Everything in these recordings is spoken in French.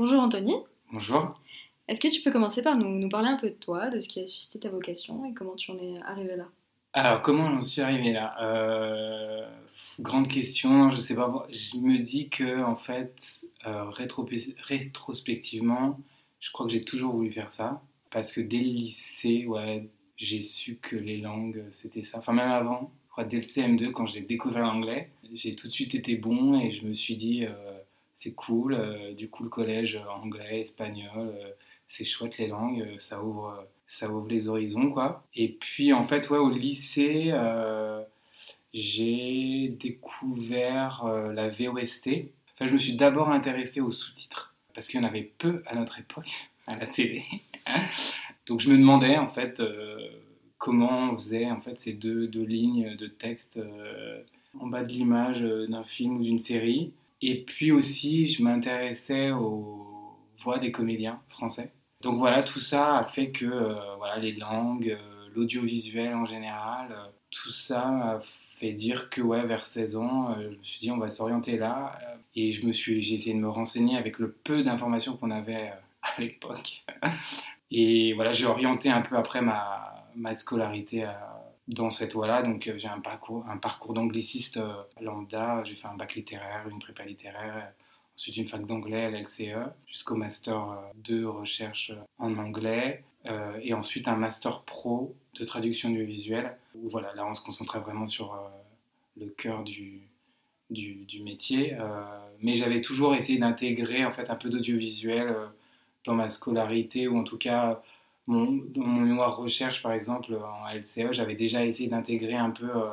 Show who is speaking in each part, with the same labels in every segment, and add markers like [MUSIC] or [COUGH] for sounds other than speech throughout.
Speaker 1: Bonjour Anthony.
Speaker 2: Bonjour.
Speaker 1: Est-ce que tu peux commencer par nous, nous, parler un peu de toi, de ce qui a suscité ta vocation et comment tu en es arrivé là?
Speaker 2: Alors, comment j'en suis arrivé là? Euh, Grande question, je sais pas. Je me dis que, en fait, euh, rétrospectivement, je crois que j'ai toujours voulu faire ça. Parce que dès le lycée, ouais, j'ai su que les langues, c'était ça. Enfin, même avant, dès le CM2, quand j'ai découvert l'anglais, j'ai tout de suite été bon et je me suis dit, euh, c'est cool. Euh, du coup, le collège anglais, espagnol, euh, c'est chouette les langues, ça ouvre, ça ouvre les horizons, quoi. Et puis, en fait, ouais, au lycée, j'ai découvert la VOST. Enfin, je me suis d'abord intéressé aux sous-titres parce qu'il y en avait peu à notre époque [LAUGHS] à la télé. [LAUGHS] Donc, je me demandais, en fait comment on faisait en fait ces deux, deux lignes de texte euh, en bas de l'image euh, d'un film ou d'une série. Et puis aussi, je m'intéressais aux voix des comédiens français. Donc voilà, tout ça a fait que euh, voilà, les langues, l'audiovisuel en général, tout ça a fait dire que ouais, vers 16 ans, je me suis dit on va s'orienter là. Et je me suis, j'ai essayé de me renseigner avec le peu d'informations qu'on avait [LAUGHS] à l'époque. Et voilà, j'ai orienté un peu après ma, ma scolarité euh, dans cette voie-là. Donc euh, j'ai un parcours, un parcours d'angliciste euh, lambda. J'ai fait un bac littéraire, une prépa littéraire, ensuite une fac d'anglais à l'LCE, jusqu'au master de recherche en anglais. et ensuite un master pro de traduction audiovisuelle, où voilà, là on se concentrait vraiment sur le cœur du, du, du métier. mais j'avais toujours essayé d'intégrer en fait un peu d'audiovisuel dans ma scolarité, ou en tout cas dans mon mémoire recherche, par exemple, en LCE, j'avais déjà essayé d'intégrer un peu, euh,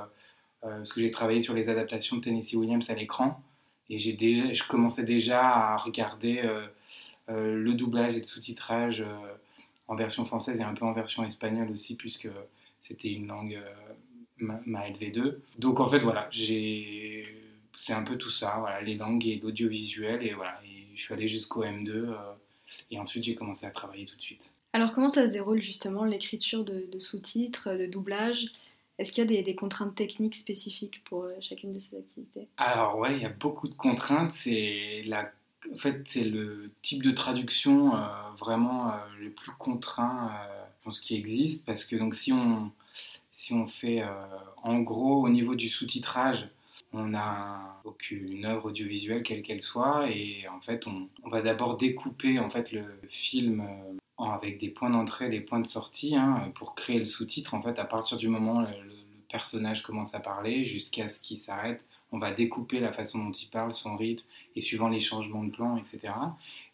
Speaker 2: euh, parce que j'ai travaillé sur les adaptations de Tennessee Williams à l'écran, et j'ai déjà, je commençais déjà à regarder euh, le doublage et le sous-titrage en version française et un peu en version espagnole aussi, puisque c'était une langue, ma, ma, LV2. Donc en fait, voilà, c'est un peu tout ça, voilà, les langues et l'audiovisuel, et voilà, je suis allé jusqu'au M2, et ensuite j'ai commencé à travailler tout de suite.
Speaker 1: Alors comment ça se déroule justement l'écriture de, sous-titres, de doublage? Est-ce qu'il y a des, contraintes techniques spécifiques pour euh, chacune de ces activités?
Speaker 2: Alors ouais, il y a beaucoup de contraintes. C'est la... En fait, c'est le type de traduction euh, vraiment euh, le plus contraint pour ce qui existe. Parce que donc si on si on fait en gros au niveau du sous-titrage, on n'a aucune œuvre audiovisuelle quelle qu'elle soit. Et en fait on, on va d'abord découper en fait le film avec des points d'entrée, des points de sortie, hein, pour créer le sous-titre. En fait, à partir du moment où le, personnage commence à parler jusqu'à ce qu'il s'arrête, on va découper la façon dont il parle, son rythme, et suivant les changements de plan, etc.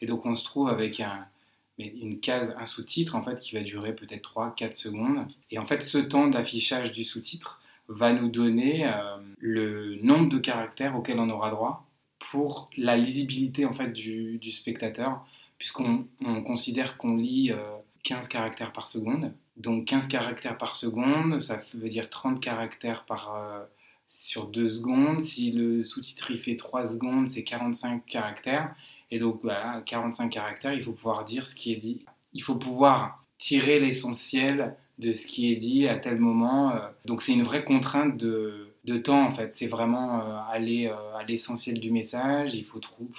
Speaker 2: Et donc on se trouve avec un, une case, un sous-titre, en fait, qui va durer peut-être 3-4 secondes. Et en fait, ce temps d'affichage du sous-titre va nous donner euh, le nombre de caractères auxquels on aura droit pour la lisibilité, en fait, du spectateur puisqu'on considère qu'on lit 15 euh, caractères par seconde. Donc 15 caractères par seconde, ça veut dire 30 caractères par, euh, sur 2 secondes. Si le sous-titre il fait 3 secondes, c'est 45 caractères. Et donc voilà, 45 caractères, il faut pouvoir dire ce qui est dit. il faut pouvoir tirer l'essentiel de ce qui est dit à tel moment. Donc c'est une vraie contrainte de, de temps en fait. C'est vraiment aller à l'essentiel du message. Il faut trouver,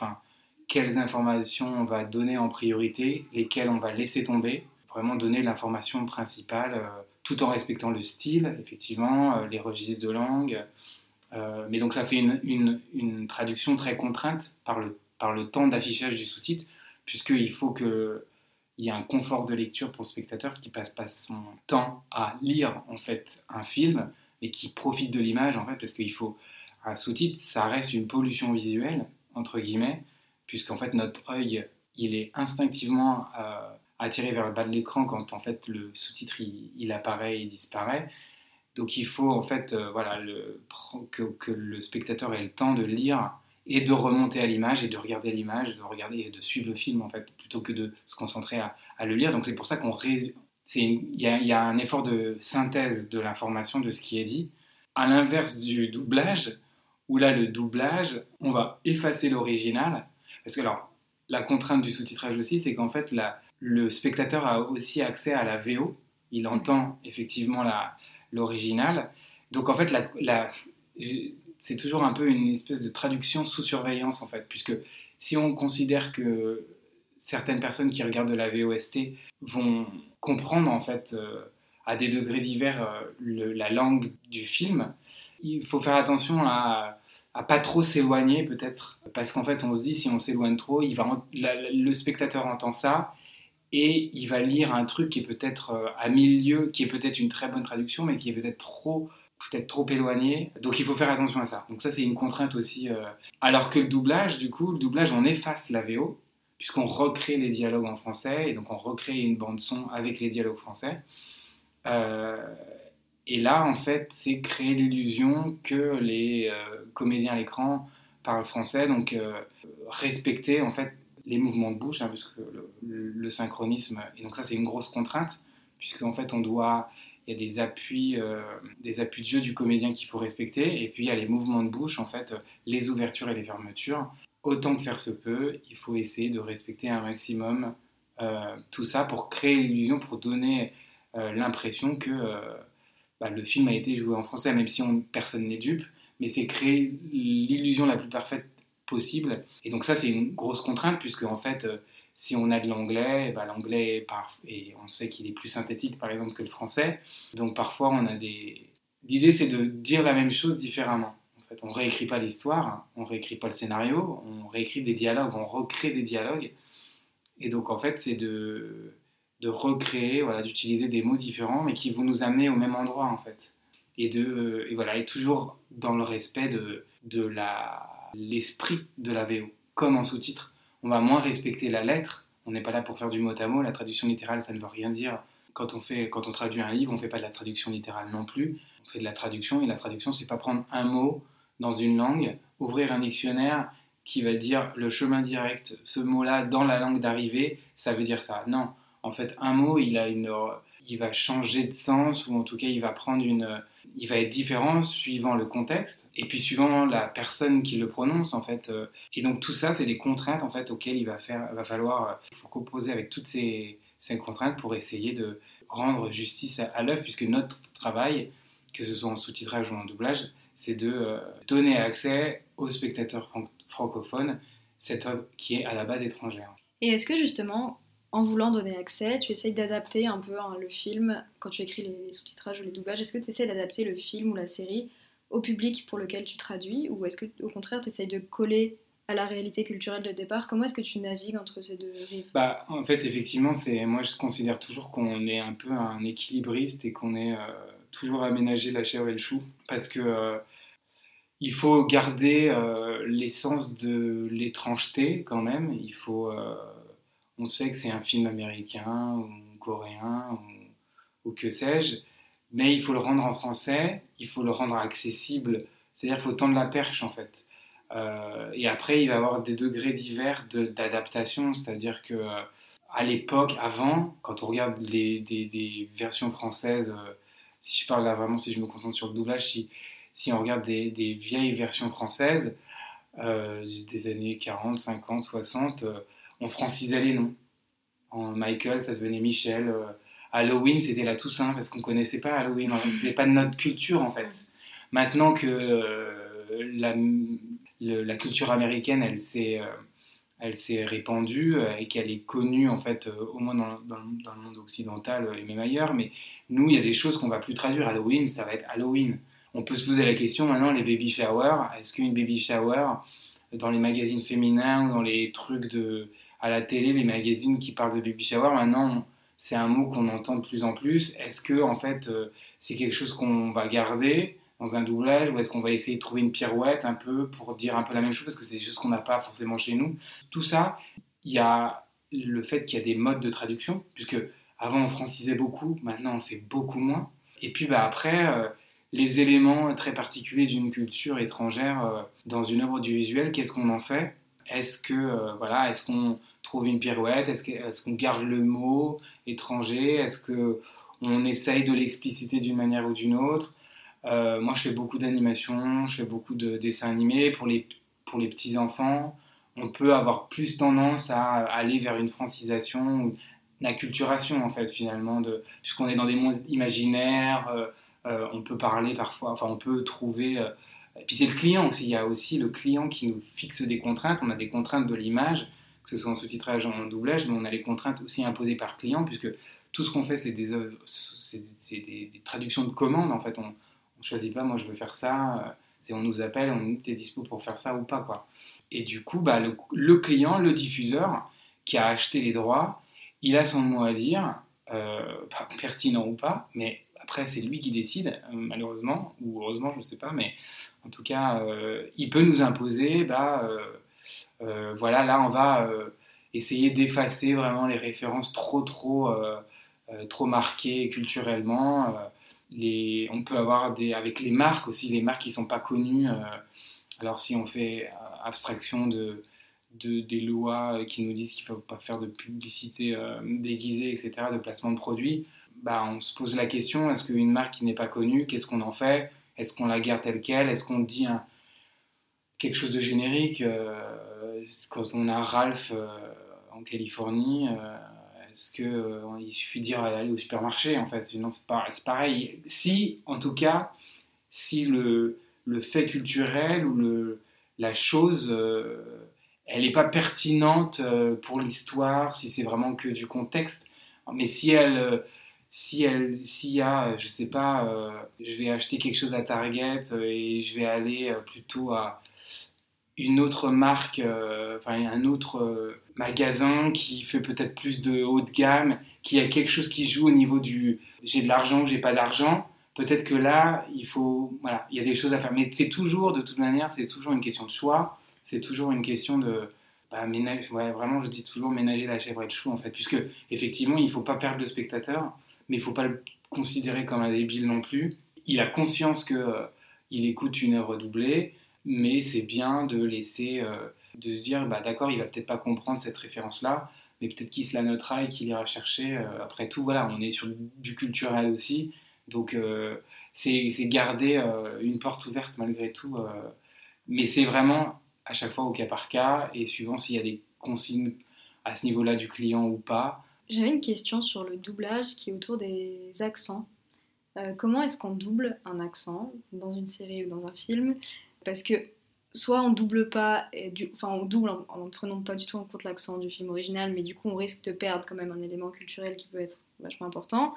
Speaker 2: quelles informations on va donner en priorité, lesquelles on va laisser tomber. Vraiment donner l'information principale tout en respectant le style, effectivement, les registres de langue. mais donc ça fait une, traduction très contrainte par le, temps d'affichage du sous-titre puisqu'il faut qu'il y ait un confort de lecture pour le spectateur qui passe pas son temps à lire en fait un film et qui profite de l'image en fait parce qu'il faut un sous-titre ça reste une pollution visuelle entre guillemets puisqu'en fait notre œil il est instinctivement euh, attiré vers le bas de l'écran quand en fait le sous-titre il, apparaît et disparaît donc il faut en fait euh, voilà que, le spectateur ait le temps de lire et de remonter à l'image et de regarder l'image, de regarder et de suivre le film en fait, plutôt que de se concentrer à, le lire. Donc c'est pour ça qu'on il y, y, a un effort de synthèse de l'information de ce qui est dit, à l'inverse du doublage, où là le doublage, on va effacer l'original, parce que alors la contrainte du sous-titrage aussi, c'est qu'en fait le spectateur a aussi accès à la VO, il entend effectivement l'original, donc en fait c'est toujours un peu une espèce de traduction sous surveillance en fait, puisque si on considère que certaines personnes qui regardent de la VOST vont comprendre en fait euh, à des degrés divers euh, la langue du film, il faut faire attention à, à pas trop s'éloigner peut-être, parce qu'en fait on se dit si on s'éloigne trop, il va, le spectateur entend ça et il va lire un truc qui est peut-être euh, à milieu, qui est peut-être une très bonne traduction, mais qui est peut-être trop peut-être trop éloigné. Donc il faut faire attention à ça. Donc ça c'est une contrainte aussi. Euh. Alors que le doublage, du coup, le doublage on efface la VO puisqu'on recrée les dialogues en français et donc on recrée une bande son avec les dialogues français. Euh, et là en fait c'est créer l'illusion que les euh, comédiens à l'écran parlent français, donc respecter en fait les mouvements de bouche, hein, puisque le, synchronisme, et donc ça c'est une grosse contrainte, puisque en fait on doit il y a des appuis, euh, des appuis de jeu du comédien qu'il faut respecter, et puis il y a les mouvements de bouche, en fait, les ouvertures et les fermetures. Autant que faire se peut, il faut essayer de respecter un maximum euh, tout ça pour créer l'illusion, pour donner euh, l'impression que bah, le film a été joué en français, même si on, personne n'est dupe, mais c'est créer l'illusion la plus parfaite possible. Et donc ça, c'est une grosse contrainte, puisque en fait, si on a de l'anglais, bah, l'anglais, et on sait qu'il est plus synthétique par exemple que le français. Donc parfois on a des... L'idée c'est de dire la même chose différemment. En fait, on réécrit pas l'histoire, on réécrit pas le scénario, on réécrit des dialogues, on recrée des dialogues. Et donc en fait c'est de, de recréer, voilà, d'utiliser des mots différents mais qui vont nous amener au même endroit en fait. Et, de, et voilà, et toujours dans le respect de, de l'esprit de la VO, comme en sous-titre on va moins respecter la lettre. On n'est pas là pour faire du mot à mot. La traduction littérale, ça ne veut rien dire. Quand on, fait, quand on traduit un livre, on ne fait pas de la traduction littérale non plus. On fait de la traduction et la traduction, c'est pas prendre un mot dans une langue, ouvrir un dictionnaire qui va dire le chemin direct, ce mot-là dans la langue d'arrivée, ça veut dire ça. Non, en fait, un mot, il a une, il va changer de sens ou en tout cas, il va prendre une, il va être différent suivant le contexte et puis suivant la personne qui le prononce en fait. Euh. Et donc tout ça, c'est des contraintes en fait auxquelles il va, faire, va falloir, euh, faut composer avec toutes ces, ces, contraintes pour essayer de rendre justice à, l'œuvre puisque notre travail, que ce soit en sous-titrage ou en doublage, c'est de euh, donner accès aux spectateurs francophones cette œuvre qui est à la base étrangère.
Speaker 1: Et est-ce que justement, en voulant donner accès, tu essayes d'adapter un peu hein, le film, quand tu écris les, sous-titrages ou les doublages, est-ce que tu essaies d'adapter le film ou la série au public pour lequel tu traduis, ou est-ce que au contraire tu essayes de coller à la réalité culturelle de départ? Comment est-ce que tu navigues entre ces deux rives?
Speaker 2: Bah, En fait, effectivement, c'est moi je considère toujours qu'on est un peu un équilibriste et qu'on est euh, toujours aménagé la chair et le chou, parce que euh, il faut garder euh, l'essence de l'étrangeté quand même. Il faut on sait que c'est un film américain ou coréen ou, que sais-je, mais il faut le rendre en français, il faut le rendre accessible, c'est-à-dire qu'il faut tendre la perche en fait. Euh, et après, il va y avoir des degrés divers d'adaptation, c'est-à-dire que euh, à l'époque, avant, quand on regarde des, versions françaises, euh, si je parle là vraiment, si je me concentre sur le doublage, si, si on regarde des, vieilles versions françaises des années 40, 50, 60, on francisait les noms. En Michael, ça devenait Michel. Euh, Halloween, c'était la Toussaint parce qu'on connaissait pas Halloween. C'était pas de notre culture en fait. Maintenant que euh, la, culture américaine, elle s'est elle s'est répandue et qu'elle est connue en fait au moins dans, dans, dans, le monde occidental et même ailleurs. Mais nous, il y a des choses qu'on va plus traduire. Halloween, ça va être Halloween. On peut se poser la question maintenant, les baby showers, est-ce qu'une baby shower dans les magazines féminins ou dans les trucs de à la télé, les magazines qui parlent de baby shower, maintenant c'est un mot qu'on entend de plus en plus. Est-ce que en fait euh, c'est quelque chose qu'on va garder dans un doublage ou est-ce qu'on va essayer de trouver une pirouette un peu pour dire un peu la même chose parce que c'est choses qu'on n'a pas forcément chez nous? Tout ça, il y a le fait qu'il y a des modes de traduction puisque avant on francisait beaucoup, maintenant on fait beaucoup moins. Et puis bah, après, euh, les éléments très particuliers d'une culture étrangère euh, dans une œuvre audiovisuelle, qu'est-ce qu'on en fait? Est-ce que voilà, est-ce qu'on trouve une pirouette? Est-ce qu'on garde le mot étranger? Est-ce que on essaye de l'expliciter d'une manière ou d'une autre? Euh, Moi, je fais beaucoup d'animation, je fais beaucoup de dessins animés pour les pour les petits enfants. On peut avoir plus tendance à aller vers une francisation, une acculturation en fait finalement, de, puisqu'on est dans des mondes imaginaires euh, on peut parler parfois, enfin on peut trouver. Euh, puis c'est le client aussi, il y a aussi le client qui nous fixe des contraintes. On a des contraintes de l'image, que ce soit en sous-titrage ou en doublage, mais on a les contraintes aussi imposées par client, puisque tout ce qu'on fait, c'est des, c'est des, traductions de commandes. En fait, on ne choisit pas, moi je veux faire ça, euh, on nous appelle, on nous dit es dispo pour faire ça ou pas. Quoi. Et du coup, bah, le, client, le diffuseur, qui a acheté les droits, il a son mot à dire, pertinent ou pas, mais après, c'est lui qui décide, euh, malheureusement, ou heureusement, je ne sais pas, mais en tout cas, euh, il peut nous imposer, bah, euh, voilà, là, on va essayer d'effacer vraiment les références trop, trop, trop marquées culturellement. Les, on peut avoir des, avec les marques aussi, les marques qui sont pas connues. alors, si on fait abstraction de, de, des lois qui nous disent qu'il ne faut pas faire de publicité déguisée, etc., de placement de produits, bah, on se pose la question est-ce qu'une marque qui n'est pas connue, qu'est-ce qu'on en fait? Est-ce qu'on la garde telle qu'elle? Est-ce qu'on dit quelque chose de générique? Euh, Quand on a Ralph euh, en Californie, euh, est-ce qu'il suffit de dire aller au supermarché En fait, c'est pareil. Si, en tout cas, si le, fait culturel ou la chose, elle n'est pas pertinente pour l'histoire, si c'est vraiment que du contexte, mais si elle si elle, s'il y a, je sais pas, euh, je vais acheter quelque chose à Target euh, et je vais aller euh, plutôt à une autre marque, enfin un autre magasin qui fait peut-être plus de haut de gamme, qui a quelque chose qui joue au niveau du j'ai de l'argent j'ai pas d'argent. Peut-être que là, il faut, voilà, il y a des choses à faire. Mais c'est toujours, de toute manière, c'est toujours une question de choix. C'est toujours une question de, bah, ménage, ouais, vraiment, je dis toujours ménager la chèvre et le chou en fait, puisque effectivement, il faut pas perdre le spectateur mais il faut pas le considérer comme un débile non plus. Il a conscience qu'il euh, il écoute une œuvre doublée, mais c'est bien de laisser, euh, de se dire, bah, d'accord, il va peut-être pas comprendre cette référence-là, mais peut-être qu'il se la notera et qu'il ira chercher. Euh, après tout, voilà, on est sur du culturel aussi, donc c'est garder une porte ouverte malgré tout. mais c'est vraiment à chaque fois au cas par cas, et suivant s'il y a des consignes à ce niveau-là du client ou pas,
Speaker 1: j'avais une question sur le doublage qui est autour des accents. Euh, comment est-ce qu'on double un accent dans une série ou dans un film? Parce que soit on double pas, enfin on double en, ne prenant pas du tout en compte l'accent du film original, mais du coup on risque de perdre quand même un élément culturel qui peut être vachement important.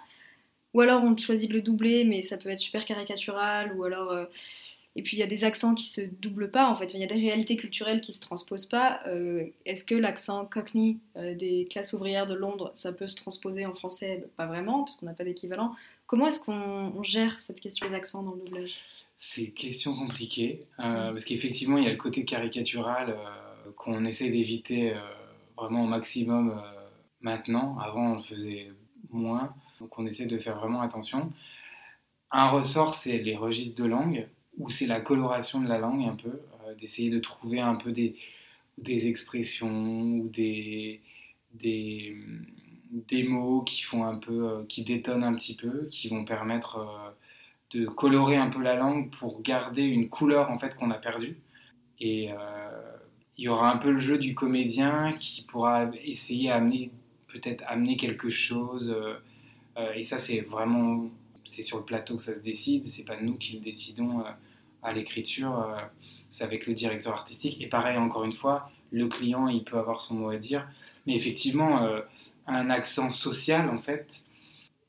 Speaker 1: Ou alors on choisit de le doubler, mais ça peut être super caricatural, ou alors euh, et puis il y a des accents qui se doublent pas, en fait. Il y a des réalités culturelles qui se transposent pas. Euh, est-ce que l'accent cockney euh, des classes ouvrières de Londres, ça peut se transposer en français? Pas vraiment, parce qu'on n'a pas d'équivalent. Comment est-ce qu'on gère cette question des accents dans le doublage?
Speaker 2: C'est une question compliquée, euh, parce qu'effectivement, il y a le côté caricatural qu'on essaie d'éviter vraiment au maximum maintenant. Avant, on le faisait moins, donc on essaie de faire vraiment attention. Un ressort, c'est les registres de langue où c'est la coloration de la langue un peu, euh, d'essayer de trouver un peu des, des expressions ou des, des, des, mots qui font un peu, euh, qui détonnent un petit peu, qui vont permettre euh, de colorer un peu la langue pour garder une couleur en fait qu'on a perdue. Et il y aura un peu le jeu du comédien qui pourra essayer à amener peut-être amener quelque chose. et ça, c'est vraiment, c'est sur le plateau que ça se décide. C'est pas nous qui le décidons à l'écriture. c'est avec le directeur artistique. Et pareil, encore une fois, le client, il peut avoir son mot à dire. Mais effectivement, un accent social, en fait,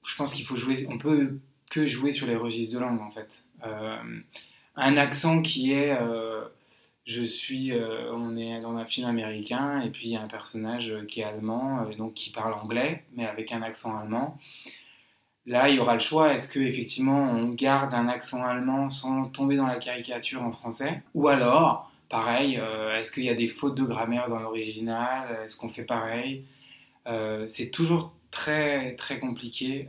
Speaker 2: je pense qu'il faut jouer. On peut que jouer sur les registres de langue, en fait. un accent qui est je suis, euh, on est dans un film américain et puis il y a un personnage qui est allemand, euh, donc qui parle anglais, mais avec un accent allemand. Là, il y aura le choix. Est-ce que effectivement on garde un accent allemand sans tomber dans la caricature en français, ou alors, pareil, euh, est-ce qu'il y a des fautes de grammaire dans l'original? Est-ce qu'on fait pareil? C'est toujours très très compliqué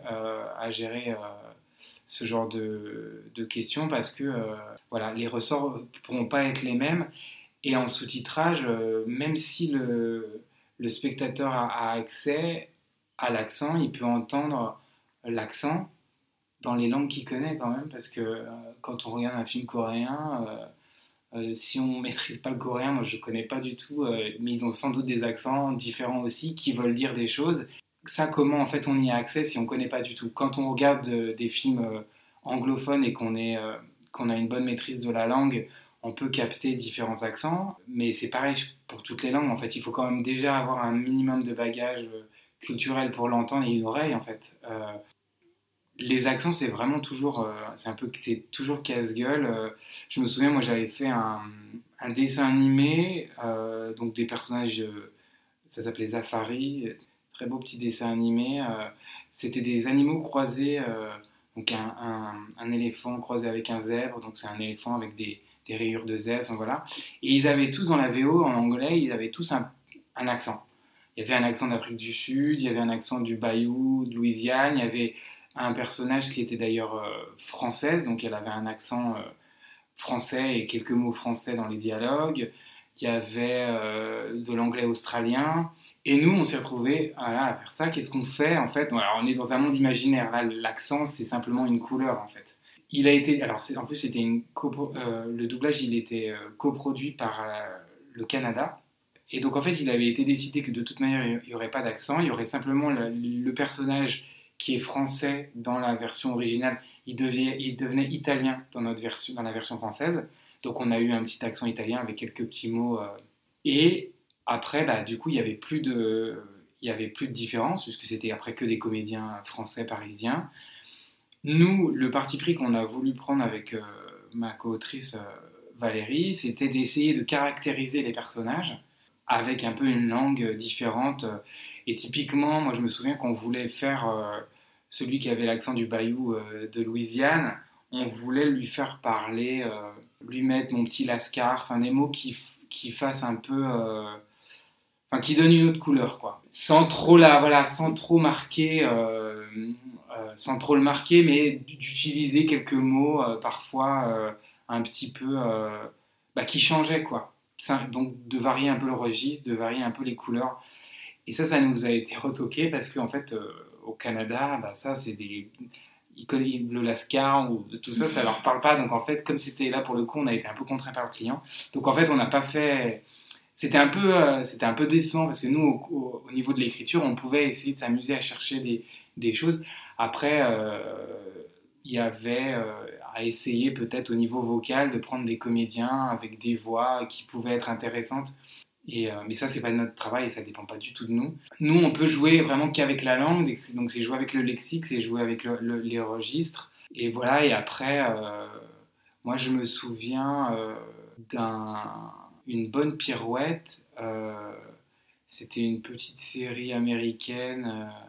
Speaker 2: à gérer ce genre de, questions parce que euh, voilà, les ressorts ne pourront pas être les mêmes. Et en sous-titrage, euh, même si le, spectateur a, accès à l'accent, il peut entendre l'accent dans les langues qu'il connaît quand même, parce que euh, quand on regarde un film coréen, si on ne [LAUGHS] maîtrise pas le coréen, moi je ne connais pas du tout, mais ils ont sans doute des accents différents aussi qui veulent dire des choses ça, comment en fait on y a accès si on ne connaît pas du tout Quand on regarde euh, des films euh, anglophones et qu'on euh, qu'on a une bonne maîtrise de la langue, on peut capter différents accents, mais c'est pareil pour toutes les langues. En fait, il faut quand même déjà avoir un minimum de bagage culturel pour l'entendre et une oreille. En fait, les accents, c'est vraiment toujours, c'est un peu, c'est toujours casse-gueule. je me souviens, moi, j'avais fait un, un, dessin animé, donc des personnages, ça s'appelait Zafari, très beau petit dessin animé. Euh, c'était des animaux croisés, euh, donc un, éléphant croisé avec un zèbre, donc c'est un éléphant avec des, des rayures de zèbre, voilà. Et ils avaient tous dans la VO en anglais, ils avaient tous un, un accent. Il y avait un accent d'Afrique du Sud, il y avait un accent du Bayou, de Louisiane, il y avait un personnage qui était d'ailleurs euh, française, donc elle avait un accent français et quelques mots français dans les dialogues. Il y avait de l'anglais australien. Et nous, on s'est retrouvés à faire ça. Qu'est-ce qu'on fait en fait? On est dans un monde imaginaire. Là, l'accent, c'est simplement une couleur en fait. Il a été, alors en plus, c'était euh, le doublage, il était euh, coproduit par euh, le Canada. Et donc en fait, il avait été décidé que de toute manière, il n'y aurait pas d'accent. Il y aurait simplement le, personnage qui est français dans la version originale. Il, il devenait italien dans, notre version, dans la version française. Donc on a eu un petit accent italien avec quelques petits mots. et après, bah, du coup, il n'y avait plus de, y avait plus de différence puisque c'était après que des comédiens français parisiens. Nous, le parti pris qu'on a voulu prendre avec euh, ma co-autrice euh, Valérie, c'était d'essayer de caractériser les personnages avec un peu une langue différente. Et typiquement, moi, je me souviens qu'on voulait faire euh, celui qui avait l'accent du Bayou de Louisiane, on voulait lui faire parler, lui mettre mon petit lascar, enfin des mots qui, qui fassent un peu enfin qui donne une autre couleur quoi sans trop la voilà sans trop marquer euh, euh, sans trop le marquer mais d'utiliser quelques mots euh, parfois un petit peu bah, qui changeaient quoi donc de varier un peu le registre de varier un peu les couleurs et ça ça nous a été retoqué parce qu'en fait au Canada bah, ça c'est des le Lascar ou tout ça, ça leur parle pas. Donc en fait, comme c'était là pour le coup, on a été un peu contraint par le client. Donc en fait, on n'a pas fait, c'était un peu euh, c'était un peu décevant parce que nous au, niveau de l'écriture on pouvait essayer de s'amuser à chercher des, des choses. Après euh, il y avait euh, à essayer peut-être au niveau vocal de prendre des comédiens avec des voix qui pouvaient être intéressantes. Et, mais ça c'est pas notre travail et ça dépend pas du tout de nous. Nous on peut jouer vraiment qu'avec la langue. Donc c'est jouer avec le lexique c'est jouer avec les registres. Et voilà et après moi je me souviens d'un une bonne pirouette. Euh, c'était une petite série américaine, euh,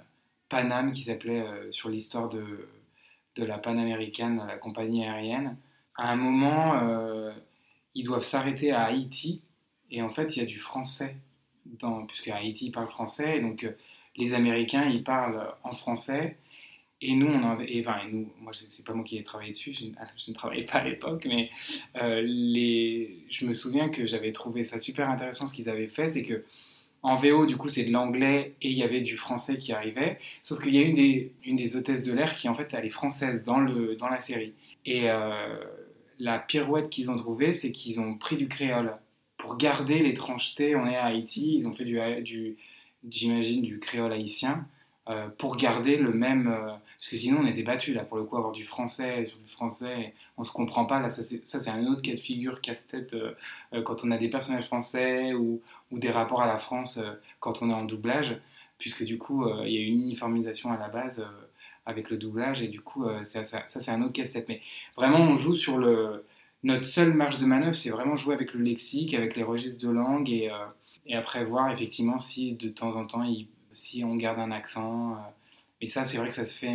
Speaker 2: Panam, qui s'appelait euh, sur l'histoire de, de la panaméricaine, la compagnie aérienne. À un moment, ils doivent s'arrêter à Haïti, et en fait, il y a du français, puisque Haïti parle français, et donc les Américains, ils parlent en français, et nous, moi, c'est pas moi qui ai travaillé dessus, je, ne travaillais pas à l'époque, mais euh, je me souviens que j'avais trouvé ça super intéressant ce qu'ils avaient fait, c'est que en VO, du coup, c'est de l'anglais et il y avait du français qui arrivait, sauf qu'il y a une des, une des hôtesses de l'air qui, en fait, elle est française dans, le, dans la série. Et euh, la pirouette qu'ils ont trouvée, c'est qu'ils ont pris du créole pour garder l'étrangeté. On est à Haïti, ils ont fait du j'imagine, du créole haïtien, euh, pour garder le même. Euh, parce que sinon, on était battus, là, pour le coup, avoir du français sur du français, on se comprend pas. Là, ça, c'est un autre cas de figure casse-tête euh, quand on a des personnages français ou, des rapports à la France quand on est en doublage, puisque du coup, il y a une uniformisation à la base avec le doublage, et du coup, ça c'est un autre casse-tête. Mais vraiment, on joue sur le. Notre seule marge de manœuvre, c'est vraiment jouer avec le lexique, avec les registres de langue, et, et après voir effectivement si de temps en temps il si on garde un accent. et euh, ça, c'est vrai que ça se fait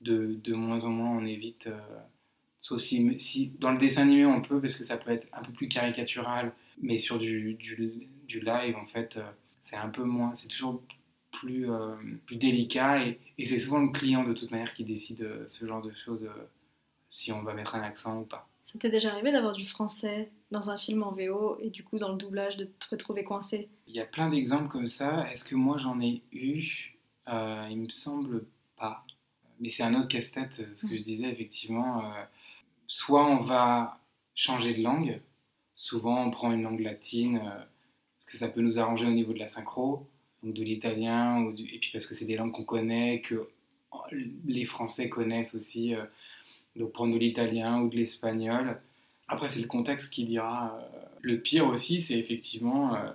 Speaker 2: de, de moins en moins, on évite. Euh, si, dans le dessin animé on peut, parce que ça peut être un peu plus caricatural, mais sur du, du, live, en fait, euh, c'est un peu moins, c'est toujours plus, plus délicat, et c'est souvent le client de toute manière qui décide ce genre de choses, si on va mettre un accent ou pas.
Speaker 1: Ça t'est déjà arrivé d'avoir du français dans un film en VO et du coup dans le doublage de te retrouver coincé?
Speaker 2: Il y a plein d'exemples comme ça. Est-ce que moi j'en ai eu? Euh, Il me semble pas. Mais c'est un autre casse-tête, ce que mm. je disais effectivement. Euh, soit on va changer de langue, souvent on prend une langue latine, euh, parce que ça peut nous arranger au niveau de la synchro, donc de l'italien, et puis parce que c'est des langues qu'on connaît, que les Français connaissent aussi donc prendre de l'italien ou de l'espagnol. Après, c'est le contexte qui dira. Euh, le pire aussi, c'est effectivement euh,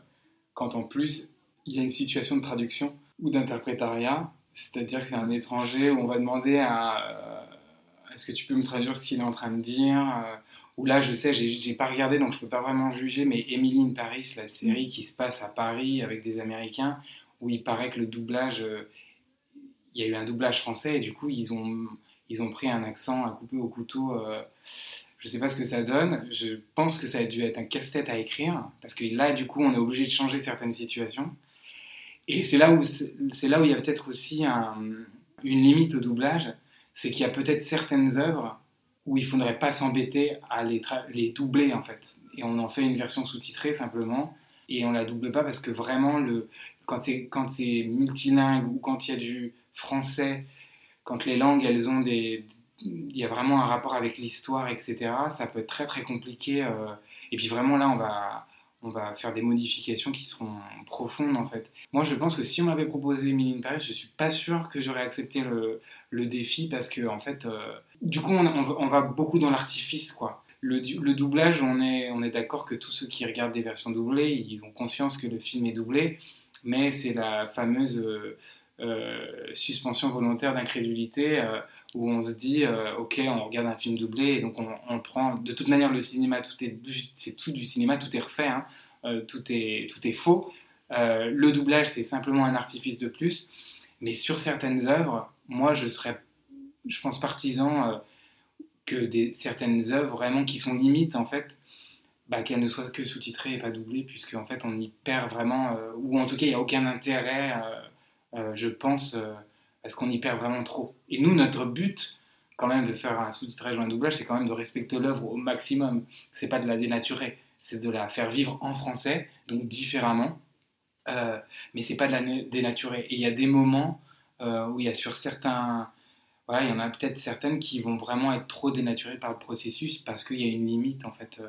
Speaker 2: quand en plus il y a une situation de traduction ou d'interprétariat, c'est-à-dire que c'est un étranger où on va demander à euh, est-ce que tu peux me traduire ce qu'il est en train de dire Ou là, je sais, j'ai pas regardé donc je peux pas vraiment juger, mais Emily in Paris, la série qui se passe à Paris avec des Américains, où il paraît que le doublage, il y a eu un doublage français et du coup ils ont ils ont pris un accent à couper au couteau. Euh, je ne sais pas ce que ça donne. Je pense que ça a dû être un casse-tête à écrire, parce que là, du coup, on est obligé de changer certaines situations. Et c'est là où il y a peut-être aussi une limite au doublage, c'est qu'il y a peut-être certaines œuvres où il ne faudrait pas s'embêter à les, les, doubler en fait. Et on en fait une version sous-titrée simplement, et on la double pas parce que vraiment le quand c'est quand c'est multilingue ou quand il y a du français quand les langues, elles ont des... Il y a vraiment un rapport avec l'histoire, etc. Ça peut être très très compliqué. Euh, et puis vraiment là, on va, on va faire des modifications qui seront profondes en fait. Moi, je pense que si on m'avait proposé Emily in Paris, je suis pas sûr que j'aurais accepté le, le, défi parce que en fait, euh, du coup, on, on, va beaucoup dans l'artifice quoi. Le, le, doublage, on est, on est d'accord que tous ceux qui regardent des versions doublées, ils ont conscience que le film est doublé, mais c'est la fameuse euh, suspension volontaire d'incrédulité euh, où on se dit euh, ok on regarde un film doublé et donc on, prend. De toute manière le cinéma tout est c'est tout du cinéma tout est refait hein, tout est tout est faux. Le doublage c'est simplement un artifice de plus. Mais sur certaines œuvres moi je serais je pense partisan que des, certaines œuvres vraiment qui sont limites en fait bah, qu'elles ne soient que sous-titrées et pas doublées puisque en fait on y perd vraiment ou en tout cas il n'y a aucun intérêt euh, je pense, euh, à ce qu'on y perd vraiment trop? Et nous, notre but, quand même, de faire un sous-titrage ou un doublage, c'est quand même de respecter l'œuvre au maximum. C'est pas de la dénaturer, c'est de la faire vivre en français, donc différemment. Euh, mais c'est pas de la dénaturer. Et il y a des moments euh, où il y a sur certains. Voilà, il y en a peut-être certaines qui vont vraiment être trop dénaturées par le processus parce qu'il y a une limite en fait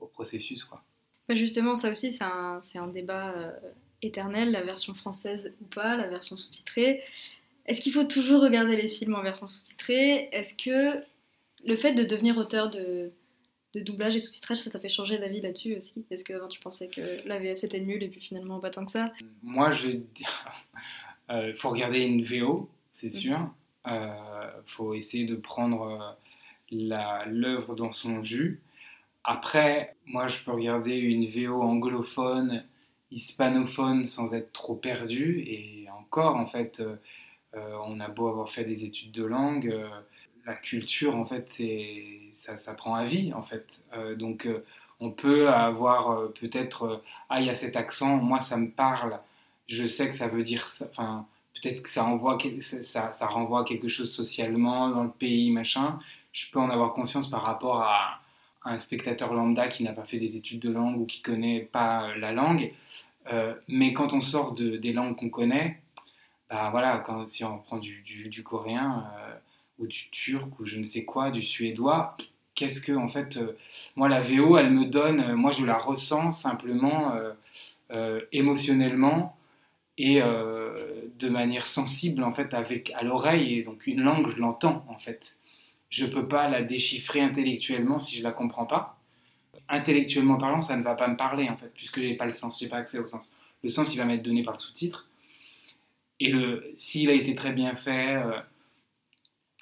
Speaker 2: au processus. Quoi.
Speaker 1: Justement, ça aussi, c'est un, un, débat éternelle, la version française ou pas, la version sous-titrée. Est-ce qu'il faut toujours regarder les films en version sous-titrée? Est-ce que le fait de devenir auteur de, doublage et sous-titrage, ça t'a fait changer d'avis là-dessus aussi? Est-ce que avant tu pensais que la VF c'était nul et puis finalement pas tant que ça?
Speaker 2: Moi je dire, il [LAUGHS] euh, faut regarder une VO, c'est sûr. Il euh, faut essayer de prendre euh, l'œuvre dans son jus. Après, moi je peux regarder une VO anglophone hispanophone sans être trop perdu. Et encore, en fait, euh, euh, on a beau avoir fait des études de langue, euh, la culture, en fait, ça, ça prend à vie, en fait. donc, on peut avoir peut-être, ah, il y a cet accent, moi, ça me parle, je sais que ça veut dire enfin, peut-être que ça, envoie, ça, ça renvoie quelque chose socialement dans le pays, machin. Je peux en avoir conscience par rapport à un spectateur lambda qui n'a pas fait des études de langue ou qui connaît pas la langue. Euh, mais quand on sort de, des langues qu'on connaît, bah voilà, quand, si on prend du, coréen euh, ou du turc ou je ne sais quoi, du suédois, qu'est-ce que, en fait, euh, moi la VO, elle me donne, moi je la ressens simplement émotionnellement et de manière sensible en fait avec à l'oreille et donc une langue je l'entends en fait je peux pas la déchiffrer intellectuellement si je la comprends pas. Intellectuellement parlant ça ne va pas me parler en fait puisque j'ai pas le sens j'ai pas accès au sens. Le sens il va m'être donné par le sous-titre. Et s'il a été très bien fait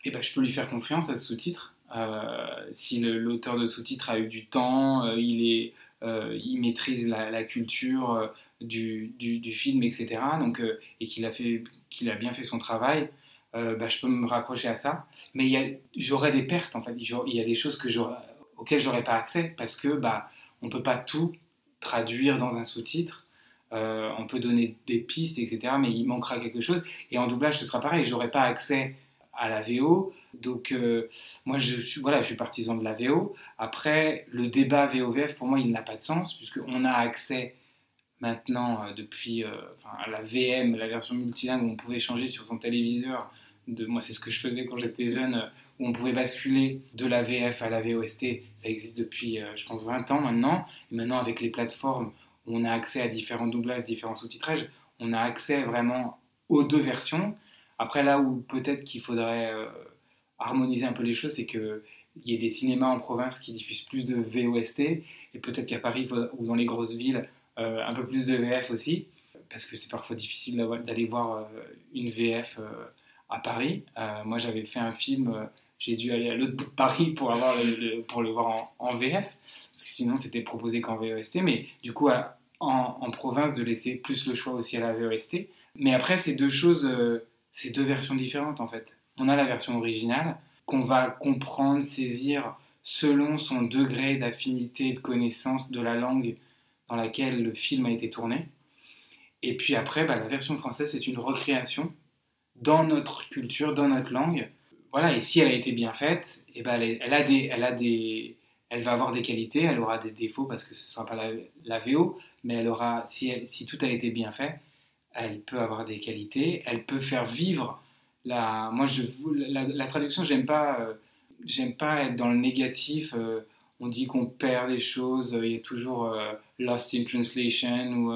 Speaker 2: et eh ben je peux lui faire confiance à ce sous-titre. Euh, si l'auteur de sous-titres a eu du temps, euh, il, est, euh, il maîtrise la, culture du, du, film, etc. Donc, et qu'il a, fait, qu'il a bien fait son travail, bah, je peux me raccrocher à ça. Mais j'aurais des pertes, en fait. Il y a des choses que auxquelles j'aurais pas accès parce que bah, on peut pas tout traduire dans un sous-titre. on peut donner des pistes, etc. Mais il manquera quelque chose. Et en doublage, ce sera pareil. J'aurais pas accès à la VO. Donc, euh, moi, je suis, voilà, je suis partisan de la VO. Après, le débat VOVF, pour moi, il n'a pas de sens, puisqu'on a accès maintenant, euh, depuis euh, la VM, la version multilingue, on pouvait changer sur son téléviseur. De, moi, c'est ce que je faisais quand j'étais jeune, où on pouvait basculer de la VF à la VOST. Ça existe depuis, je pense, 20 ans maintenant. Et maintenant, avec les plateformes, on a accès à différents doublages, différents sous-titrages, on a accès vraiment aux deux versions. Après, là où peut-être qu'il faudrait euh, harmoniser un peu les choses, c'est qu'il y ait des cinémas en province qui diffusent plus de VOST, et peut-être qu'à Paris ou dans les grosses villes, euh, un peu plus de VF aussi, parce que c'est parfois difficile d'aller voir euh, une VF à Paris. moi, j'avais fait un film, j'ai dû aller à l'autre bout de Paris pour, avoir le, pour le voir en, VF, parce que sinon c'était proposé qu'en VOST, mais du coup, en, en, province, de laisser plus le choix aussi à la VOST. Mais après, c'est deux choses c'est deux versions différentes en fait. On a la version originale qu'on va comprendre, saisir selon son degré d'affinité, de connaissance de la langue dans laquelle le film a été tourné. Et puis après, bah, la version française, c'est une recréation dans notre culture, dans notre langue. Voilà, et si elle a été bien faite, et eh ben elle, a des, elle, a des, elle va avoir des qualités, elle aura des défauts parce que ce ne sera pas la, VO, mais elle aura, si, si tout a été bien fait, elle peut avoir des qualités, elle peut faire vivre la. Moi, je, la, traduction, j'aime pas, euh, pas être dans le négatif. Euh, on dit qu'on perd des choses, il y a toujours euh, lost in translation ou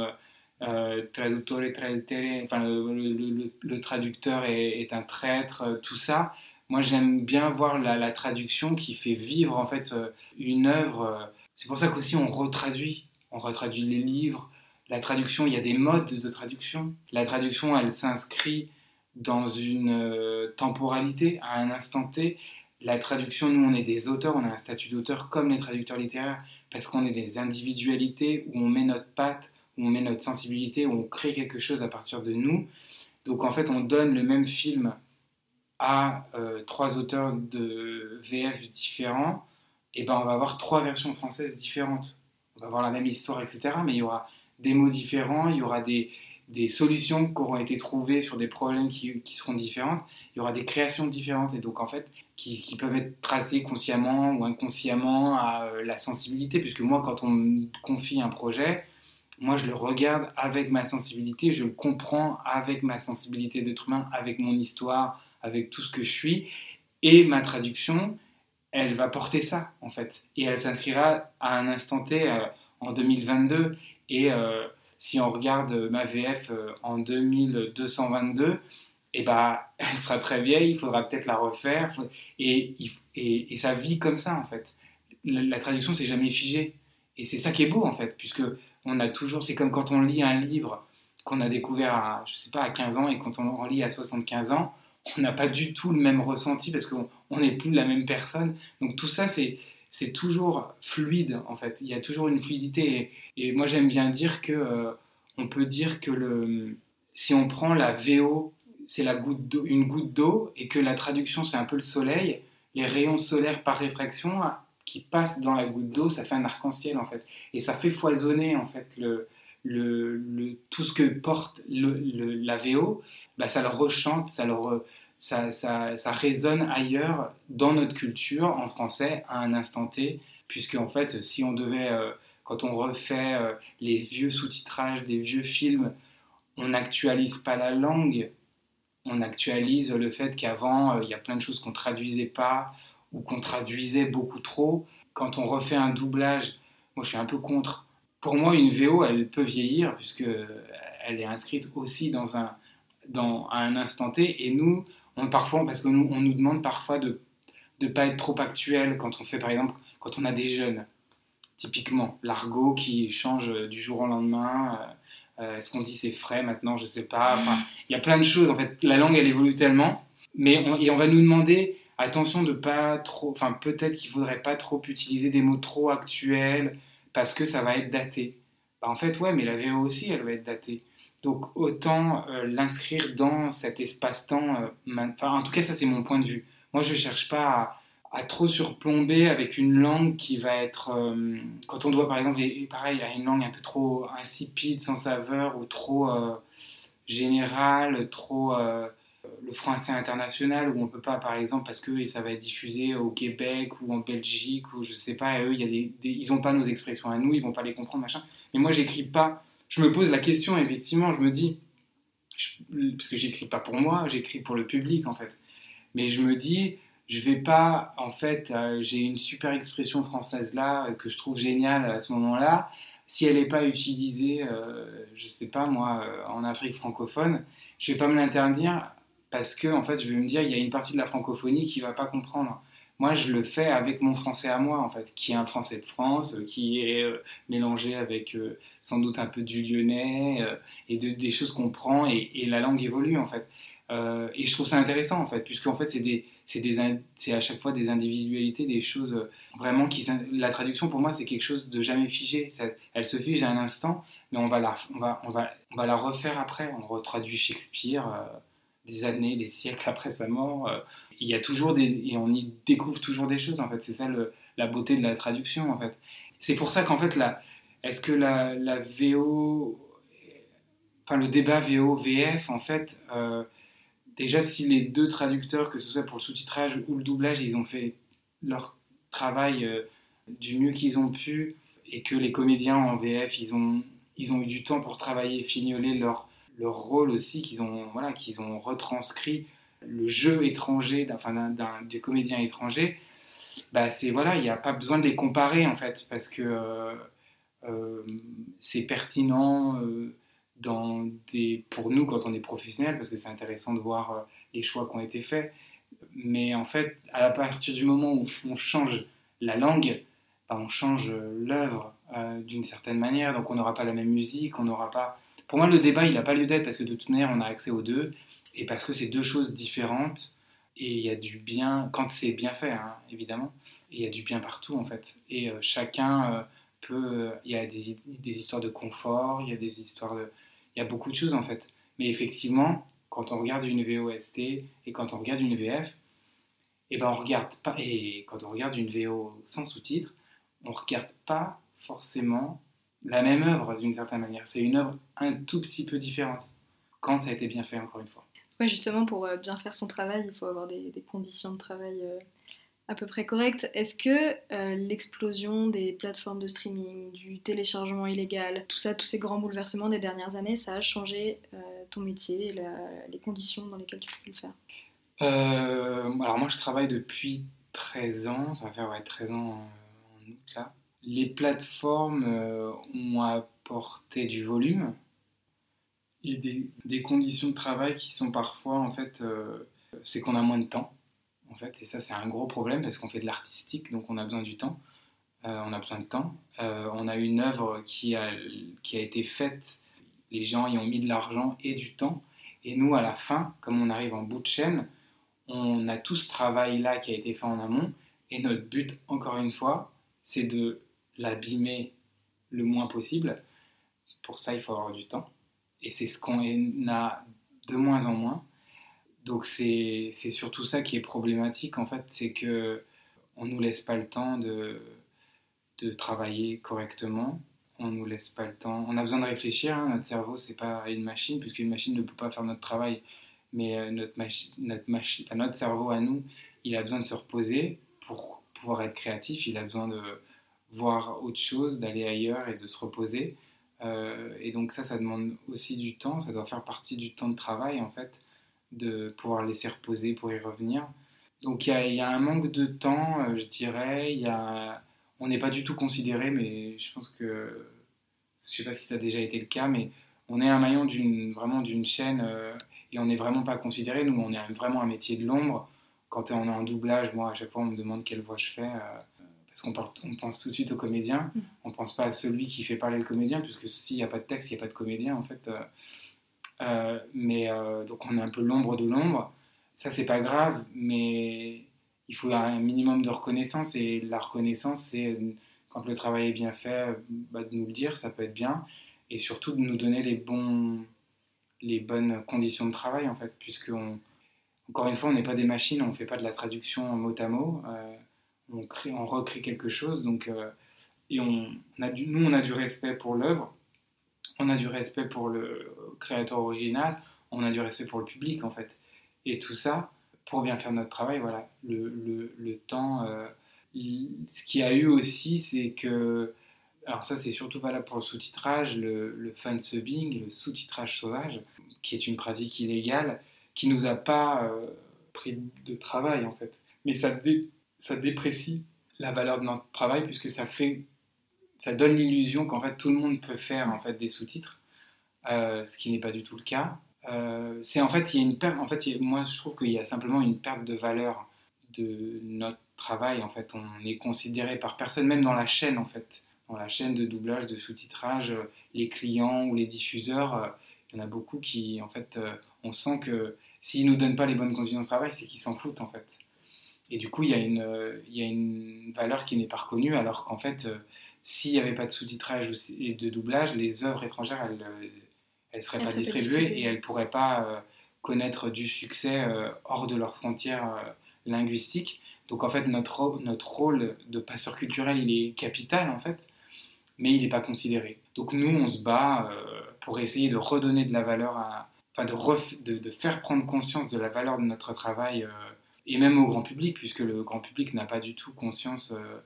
Speaker 2: traduttore traducere, enfin le, traducteur est, un traître, tout ça. Moi, j'aime bien voir la, la, traduction qui fait vivre en fait une œuvre. C'est pour ça qu'aussi on retraduit, on retraduit les livres, la traduction, il y a des modes de traduction. La traduction, elle s'inscrit dans une euh, temporalité, à un instant T. La traduction, nous, on est des auteurs, on a un statut d'auteur comme les traducteurs littéraires, parce qu'on est des individualités où on met notre patte, où on met notre sensibilité, où on crée quelque chose à partir de nous. Donc en fait, on donne le même film à euh, trois auteurs de VF différents, et ben on va avoir trois versions françaises différentes. On va avoir la même histoire, etc. Mais il y aura des mots différents, il y aura des, des solutions qui auront été trouvées sur des problèmes qui, qui, seront différentes, il y aura des créations différentes et donc en fait qui, peuvent être tracées consciemment ou inconsciemment à euh, la sensibilité, puisque moi quand on me confie un projet, moi je le regarde avec ma sensibilité, je le comprends avec ma sensibilité d'être humain, avec mon histoire, avec tout ce que je suis, et ma traduction, elle va porter ça en fait, et elle s'inscrira à un instant T euh, en 2022 et euh, si on regarde ma VF en 2222, et eh bah, [LAUGHS] elle sera très vieille, il faudra peut-être la refaire. Et, et, ça vit comme ça, en fait. La, traduction, c'est jamais figé. Et c'est ça qui est beau, en fait, puisque on a toujours, c'est comme quand on lit un livre qu'on a découvert à, je sais pas, à 15 ans, et quand on en lit à 75 ans, on n'a pas du tout le même ressenti parce qu'on n'est plus la même personne. Donc tout ça, c'est c'est toujours fluide en fait. Il y a toujours une fluidité. Et, moi j'aime bien dire que euh, on peut dire que le, si on prend la VO, c'est la goutte une goutte d'eau et que la traduction c'est un peu le soleil. Les rayons solaires par réfraction qui passent dans la goutte d'eau, ça fait un arc-en-ciel en fait. Et ça fait foisonner en fait le, le, tout ce que porte la VO. Bah, ça le rechante, ça le, ça, ça, résonne ailleurs dans notre culture en français à un instant T, puisque en fait, si on devait, euh, quand on refait euh, les vieux sous-titrages des vieux films, on n'actualise pas la langue, on actualise le fait qu'avant, euh, il y a plein de choses qu'on traduisait pas ou qu'on traduisait beaucoup trop. Quand on refait un doublage, moi je suis un peu contre. Pour moi, une VO, elle peut vieillir, puisque elle est inscrite aussi dans un, dans, à un instant T. Et nous, on, parfois, parce qu'on nous, on nous demande parfois de ne pas être trop actuel quand on fait, par exemple, quand on a des jeunes. Typiquement, l'argot qui change du jour au lendemain. Euh, euh, est-ce qu'on dit c'est frais maintenant? Je sais pas. Enfin, il y a plein de choses. En fait, la langue, elle évolue tellement. Mais on, et on va nous demander attention de pas trop. Enfin, peut-être qu'il faudrait pas trop utiliser des mots trop actuels parce que ça va être daté. Bah, en fait, ouais, mais la VO aussi, elle va être datée. Donc autant euh, l'inscrire dans cet espace-temps. enfin, en tout cas, ça c'est mon point de vue. Moi, je cherche pas à, trop surplomber avec une langue qui va être. quand on doit, par exemple, et, pareil, à une langue un peu trop insipide, sans saveur ou trop générale, trop le français international où on peut pas, par exemple, parce que ça va être diffusé au Québec ou en Belgique ou je sais pas, eux, il y a des, ils ont pas nos expressions à nous, ils vont pas les comprendre, machin. Mais moi, j'écris pas. Je me pose la question, effectivement, je me dis, parce que j'écris pas pour moi, j'écris pour le public en fait. Mais je me dis, je vais pas, en fait, euh, j'ai une super expression française là euh, que je trouve géniale à ce moment-là. Si elle n'est pas utilisée, euh, je sais pas moi, en Afrique francophone, je vais pas me l'interdire parce que en fait, je vais me dire, il y a une partie de la francophonie qui va pas comprendre. Moi, je le fais avec mon français à moi, en fait, qui est un français de France, qui est euh, mélangé avec euh, sans doute un peu du lyonnais euh, et de, des choses qu'on prend et, la langue évolue, en fait. et je trouve ça intéressant, en fait, puisque en fait, c'est des, c'est à chaque fois des individualités, des choses vraiment qui. La traduction, pour moi, c'est quelque chose de jamais figé. elle se fige à un instant, mais on va la, on va, on va, on va la refaire après. On retraduit Shakespeare des années, des siècles après sa mort. Euh, il y a toujours des et on y découvre toujours des choses en fait. C'est ça la beauté de la traduction en fait. C'est pour ça qu'en fait la est-ce que la, la, VO enfin le débat VO VF en fait euh, déjà si les deux traducteurs que ce soit pour le sous-titrage ou le doublage ils ont fait leur travail euh, du mieux qu'ils ont pu et que les comédiens en VF ils ont eu du temps pour travailler fignoler leur leur rôle aussi qu'ils ont, voilà, ont retranscrit le jeu étranger d'un, des comédiens étrangers, bah c'est voilà, il n'y a pas besoin de les comparer en fait, parce que euh, euh, c'est pertinent pour nous quand on est professionnel, parce que c'est intéressant de voir les choix qui ont été faits. Mais en fait, à partir du moment où on change la langue, bah, on change l'œuvre d'une certaine manière. Donc on n'aura pas la même musique, on n'aura pas pour moi, le débat, il n'a pas lieu d'être parce que de toute manière, on a accès aux deux et parce que c'est deux choses différentes. Et il y a du bien, quand c'est bien fait, hein, évidemment, il y a du bien partout, en fait. Et euh, chacun euh, peut. Il y a des, histoires de confort, il y a des histoires de. Il y a beaucoup de choses, en fait. Mais effectivement, quand on regarde une VOST et quand on regarde une VF, et eh ben on regarde pas. Et quand on regarde une VO sans sous-titres, on regarde pas forcément la même œuvre d'une certaine manière. C'est une œuvre un tout petit peu différente quand ça a été bien fait, encore une fois.
Speaker 1: Oui, justement, pour euh, bien faire son travail, il faut avoir des, conditions de travail euh, à peu près correctes. Est-ce que euh, l'explosion des plateformes de streaming, du téléchargement illégal, tout ça, tous ces grands bouleversements des dernières années, ça a changé ton métier et les conditions dans lesquelles tu peux le faire?
Speaker 2: Alors moi, je travaille depuis 13 ans, ça va faire ouais, 13 ans en août là les plateformes euh, ont apporté du volume et des, conditions de travail qui sont parfois, en fait, euh, c'est qu'on a moins de temps. En fait, et ça, c'est un gros problème parce qu'on fait de l'artistique, donc on a besoin du temps. Euh, on a besoin de temps. on a une œuvre qui a, qui a été faite, les gens y ont mis de l'argent et du temps. Et nous, à la fin, comme on arrive en bout de chaîne, on a tout ce travail-là qui a été fait en amont. Et notre but, encore une fois, c'est de l'abîmer le moins possible. Pour ça, il faut avoir du temps. Et c'est ce qu'on a de moins en moins. Donc c'est surtout ça qui est problématique, en fait, c'est que on nous laisse pas le temps de, de travailler correctement. On nous laisse pas le temps. On a besoin de réfléchir. Hein. Notre cerveau, c'est pas une machine, puisqu'une machine ne peut pas faire notre travail. Mais euh, notre, machine, notre, machine, notre cerveau à nous, il a besoin de se reposer pour pouvoir être créatif. Il a besoin de, voir autre chose, d'aller ailleurs et de se reposer. Euh, et donc ça, ça demande aussi du temps, ça doit faire partie du temps de travail en fait, de pouvoir laisser reposer pour y revenir. Donc il y, y, a un manque de temps, euh, je dirais. Y a, on n'est pas du tout considéré, mais je pense que, je ne sais pas si ça a déjà été le cas, mais on est un maillon d'une vraiment d'une chaîne et on n'est vraiment pas considéré. Nous, on est vraiment un métier de l'ombre. Quand on est en doublage, moi, à chaque fois, on me demande quelle voix je fais parce qu'on on pense tout de suite au comédien, mm. on pense pas à celui qui fait parler le comédien, puisque s'il n'y a pas de texte, il n'y a pas de comédien en fait. Euh, euh, mais euh, donc on est un peu l'ombre de l'ombre. Ça c'est pas grave, mais il faut un minimum de reconnaissance et la reconnaissance c'est quand le travail est bien fait, bah, de nous le dire, ça peut être bien, et surtout de nous donner les bons, les bonnes conditions de travail en fait, puisque encore une fois on n'est pas des machines, on ne fait pas de la traduction mot à mot on, crée, on recrée quelque chose. Donc, euh, et on, a du, nous, on a du respect pour l'œuvre, on a du respect pour le créateur original, on a du respect pour le public, en fait. Et tout ça, pour bien faire notre travail, voilà, le, temps. Euh, ce qu'il y a eu aussi, c'est que. Alors, ça, c'est surtout valable pour le sous-titrage, le, le fan-subbing, le sous-titrage sauvage, qui est une pratique illégale, qui nous a pas euh, pris de travail, en fait. Mais ça, ça déprécie la valeur de notre travail puisque ça fait, ça donne l'illusion qu'en fait tout le monde peut faire en fait des sous-titres, euh, ce qui n'est pas du tout le cas. Euh, c'est en fait il y a une perte. En fait, moi je trouve qu'il y a simplement une perte de valeur de notre travail. En fait, on est considéré par personne, même dans la chaîne en fait, dans la chaîne de doublage, de sous-titrage, les clients ou les diffuseurs. Euh, il y en a beaucoup qui, en fait, on sent que s'ils nous donnent pas les bonnes conditions de travail, c'est qu'ils s'en foutent en fait. Et du coup, il y a une, il y a une valeur qui n'est pas reconnue, alors qu'en fait, euh, s'il n'y avait pas de sous-titrage et de doublage, les œuvres étrangères, elles ne euh, seraient pas distribuées et elles ne pourraient pas euh, connaître du succès hors de leurs frontières linguistiques. Donc en fait, notre, notre rôle de passeur culturel, il est capital en fait, mais il n'est pas considéré. Donc nous, on se bat pour essayer de redonner de la valeur à... Enfin, de, de, de, faire prendre conscience de la valeur de notre travail et même au grand public, puisque le grand public n'a pas du tout conscience euh, euh,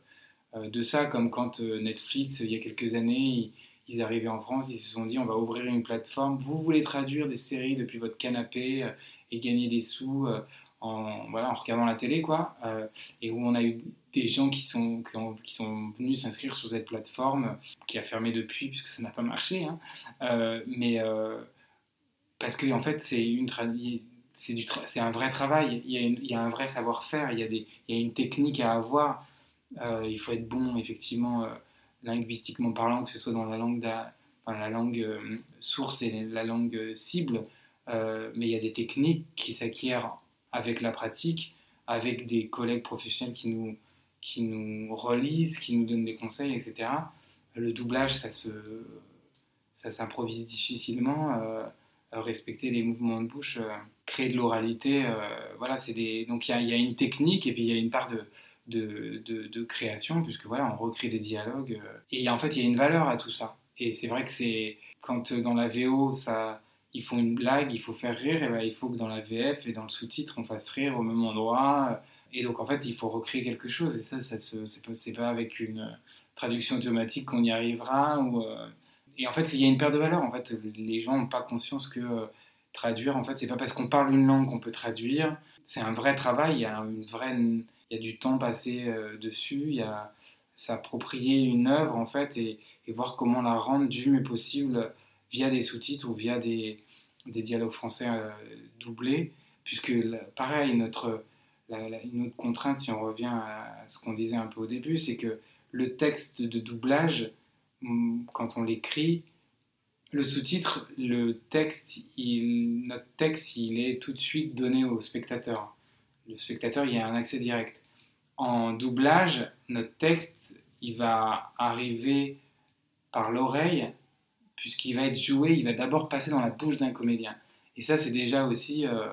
Speaker 2: de ça, comme quand euh, Netflix, il y a quelques années, ils, arrivaient en France, ils se sont dit on va ouvrir une plateforme, vous voulez traduire des séries depuis votre canapé et gagner des sous en, voilà, en regardant la télé, quoi, et où on a eu des gens qui sont, qui, sont venus s'inscrire sur cette plateforme, qui a fermé depuis, puisque ça n'a pas marché, hein. mais parce que en fait, c'est une tradition c'est un vrai travail, il y a, il y a un vrai savoir-faire, il, y a il y a une technique à avoir. Euh, il faut être bon, effectivement, euh, linguistiquement parlant, que ce soit dans la langue, la langue euh, source et la langue cible. mais il y a des techniques qui s'acquièrent avec la pratique, avec des collègues professionnels qui nous, qui nous relisent, qui nous donnent des conseils, etc. Le doublage, ça s'improvise ça difficilement. Euh, respecter les mouvements de bouche, créer de l'oralité. Voilà, c'est des... Donc il y, a une technique et puis il y a une part de, de, création, puisque voilà, on recrée des dialogues. et en fait, il y a une valeur à tout ça. Et c'est vrai que c'est quand dans la VO, ça, ils font une blague, il faut faire rire, et ben, il faut que dans la VF et dans le sous-titre, on fasse rire au même endroit. Et donc, en fait, il faut recréer quelque chose. Et ça, ça c'est pas, avec une traduction automatique qu'on y arrivera. Ou, et en fait, il y a une perte de valeur. En fait, les gens n'ont pas conscience que euh, traduire, en fait, c'est pas parce qu'on parle une langue qu'on peut traduire. C'est un vrai travail. Il y a une vraie, il y a du temps passé euh, dessus. Il y a s'approprier une œuvre en fait et, voir comment la rendre du mieux possible via des sous-titres ou via des, dialogues français euh, doublés. Puisque pareil, notre une autre contrainte, si on revient à ce qu'on disait un peu au début, c'est que le texte de doublage quand on l'écrit, le sous-titre, le texte, il, notre texte, il est tout de suite donné au spectateur. Le spectateur, il y a un accès direct. En doublage, notre texte, il va arriver par l'oreille, puisqu'il va être joué, il va d'abord passer dans la bouche d'un comédien. Et ça, c'est déjà aussi euh,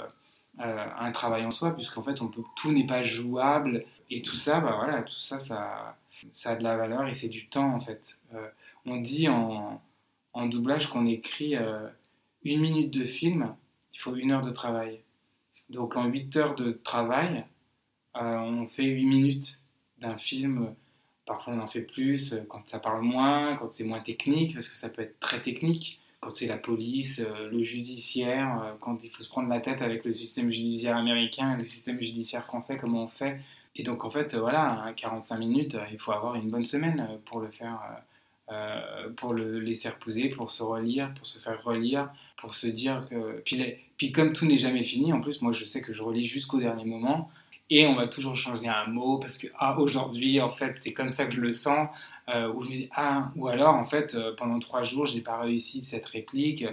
Speaker 2: euh, un travail en soi, puisqu'en fait, tout n'est pas jouable. Et tout ça, bah voilà, tout ça, ça, ça a de la valeur et c'est du temps, en fait. Euh, on dit en, doublage qu'on écrit une minute de film, il faut une heure de travail. Donc en 8 heures de travail, euh, on fait 8 minutes d'un film. Parfois on en fait plus quand ça parle moins, quand c'est moins technique, parce que ça peut être très technique. Quand c'est la police, euh, le judiciaire, quand il faut se prendre la tête avec le système judiciaire américain et le système judiciaire français, comment on fait. Et donc en fait, voilà, 45 minutes, il faut avoir une bonne semaine pour le faire pour le laisser reposer, pour se relire, pour se faire relire, pour se dire que. Puis, puis comme tout n'est jamais fini, en plus, moi je sais que je relis jusqu'au dernier moment. Et on va toujours changer un mot parce que ah, aujourd'hui, en fait, c'est comme ça que je le sens. ou je me dis, ah, ou alors, en fait, pendant trois jours, j'ai pas réussi cette réplique.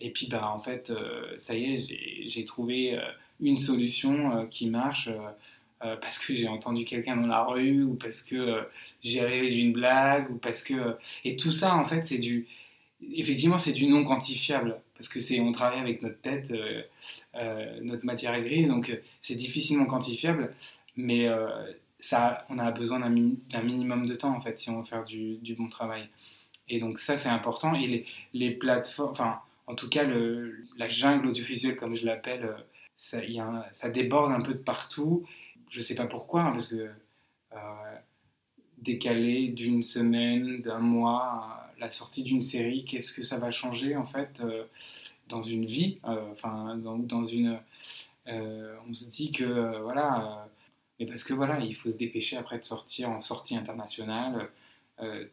Speaker 2: Et puis, bah, en fait, ça y est, j'ai trouvé une solution qui marche euh, parce que j'ai entendu quelqu'un dans la rue ou parce que euh, j'ai rêvé d'une blague ou parce que euh, et tout ça en fait c'est du effectivement c'est du non quantifiable parce que c'est on travaille avec notre tête notre matière grise donc c'est difficilement quantifiable mais ça on a besoin d'un minimum de temps en fait si on veut faire du, bon travail. Et donc ça c'est important et les, les plateformes enfin en tout cas le, la jungle audiovisuelle comme je l'appelle ça déborde un peu de partout je sais pas pourquoi, hein, parce que euh, décaler d'une semaine, d'un mois, la sortie d'une série, qu'est-ce que ça va changer en fait euh, dans une vie euh, Enfin, dans, une. on se dit que voilà, mais parce que voilà, il faut se dépêcher après de sortir en sortie internationale.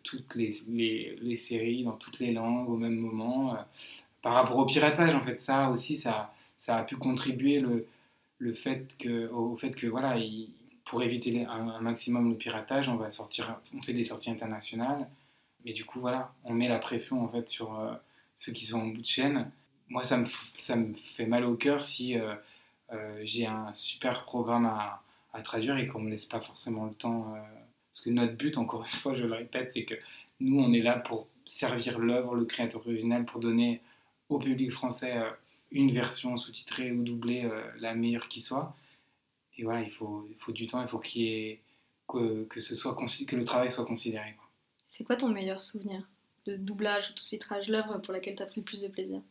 Speaker 2: toutes les, les, les, séries dans toutes les langues au même moment. par rapport au piratage, en fait, ça aussi, ça, ça a pu contribuer le, le fait que, au fait que voilà, pour éviter un, maximum le piratage, on va sortir, on fait des sorties internationales, mais du coup voilà, on met la pression en fait sur euh, ceux qui sont en bout de chaîne. Moi, ça me, ça me fait mal au cœur si euh, euh, j'ai un super programme à, à traduire et qu'on me laisse pas forcément le temps. parce que notre but, encore une fois, je le répète, c'est que nous, on est là pour servir l'œuvre, le créateur original, pour donner au public français une version sous-titrée ou doublée euh, la meilleure qui soit. Et voilà, il faut, il faut du temps, il faut qu'il ait, que, que, ce soit, que le travail soit considéré.
Speaker 1: C'est quoi ton meilleur souvenir de doublage ou de sous-titrage, l'œuvre pour laquelle tu as pris le plus de plaisir?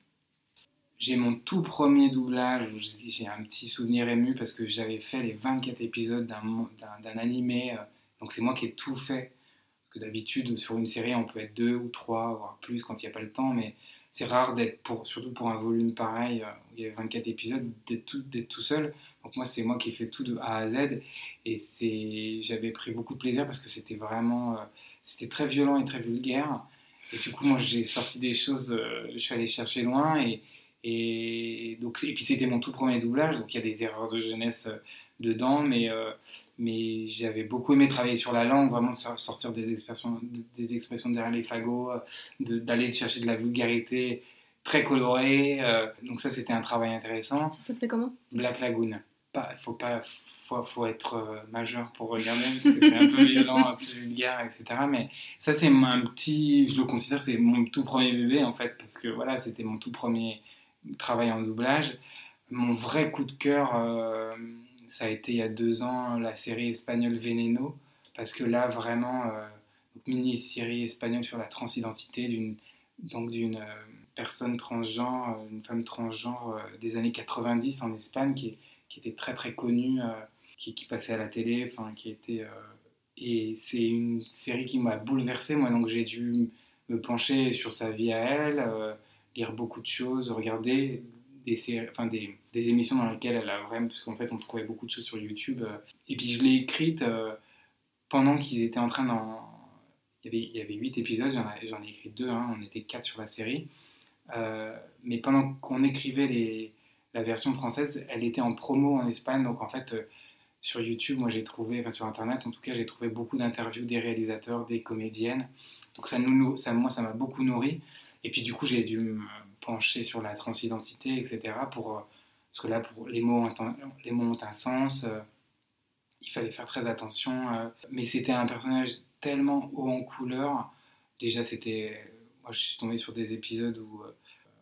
Speaker 2: J'ai mon tout premier doublage, j'ai un petit souvenir ému parce que j'avais fait les 24 épisodes d'un animé, euh, donc c'est moi qui ai tout fait. Parce que d'habitude, sur une série, on peut être deux ou trois, voire plus quand il n'y a pas le temps, mais c'est rare d'être, pour, surtout pour un volume pareil, euh, où il y a 24 épisodes, d'être tout, seul. Donc moi, c'est moi qui ai fait tout de A à Z. Et c'est, j'avais pris beaucoup de plaisir parce que c'était vraiment, euh, c'était très violent et très vulgaire. Et du coup, moi, j'ai sorti des choses, euh, je suis allé chercher loin. Et, et, donc, et puis, c'était mon tout premier doublage. Donc, il y a des erreurs de jeunesse dedans, mais, mais j'avais beaucoup aimé travailler sur la langue, vraiment sortir des expressions, des expressions derrière les fagots, d'aller chercher de la vulgarité très colorée. Euh, donc ça, c'était un travail intéressant.
Speaker 1: Ça s'appelait comment?
Speaker 2: Black Lagoon. Il faut pas, faut, faut être euh, majeur pour regarder, parce que c'est un peu violent, un peu vulgaire, etc. Mais ça, c'est un petit, je le considère, c'est mon tout premier bébé en fait, parce que voilà, c'était mon tout premier travail en doublage. Mon vrai coup de cœur. Euh, ça a été il y a deux ans la série espagnole Veneno, parce que là, vraiment, euh, mini-série espagnole sur la transidentité d'une euh, personne transgenre, euh, une femme transgenre des années 90 en Espagne qui, était très très connue, qui, passait à la télé, enfin qui était et c'est une série qui m'a bouleversé moi donc j'ai dû me pencher sur sa vie à elle, lire beaucoup de choses, regarder des, émissions dans lesquelles elle a vraiment, parce qu'en fait on trouvait beaucoup de choses sur YouTube. Euh, et puis je l'ai écrite euh, pendant qu'ils étaient en train d'en. Il y avait, il y avait 8 épisodes, j'en ai, écrit deux, hein, on était quatre sur la série. Euh, mais pendant qu'on écrivait les, la version française, elle était en promo en Espagne, donc en fait sur YouTube, moi j'ai trouvé, enfin sur Internet en tout cas, j'ai trouvé beaucoup d'interviews des réalisateurs, des comédiennes. Donc ça, nous, ça moi, ça m'a beaucoup nourri. Et puis du coup, j'ai dû pencher sur la transidentité, etc. Pour, euh, parce que là, pour, les, mots ont, les mots ont un sens, euh, il fallait faire très attention. Euh, mais c'était un personnage tellement haut en couleur. Déjà, c'était. Moi, je suis tombé sur des épisodes où.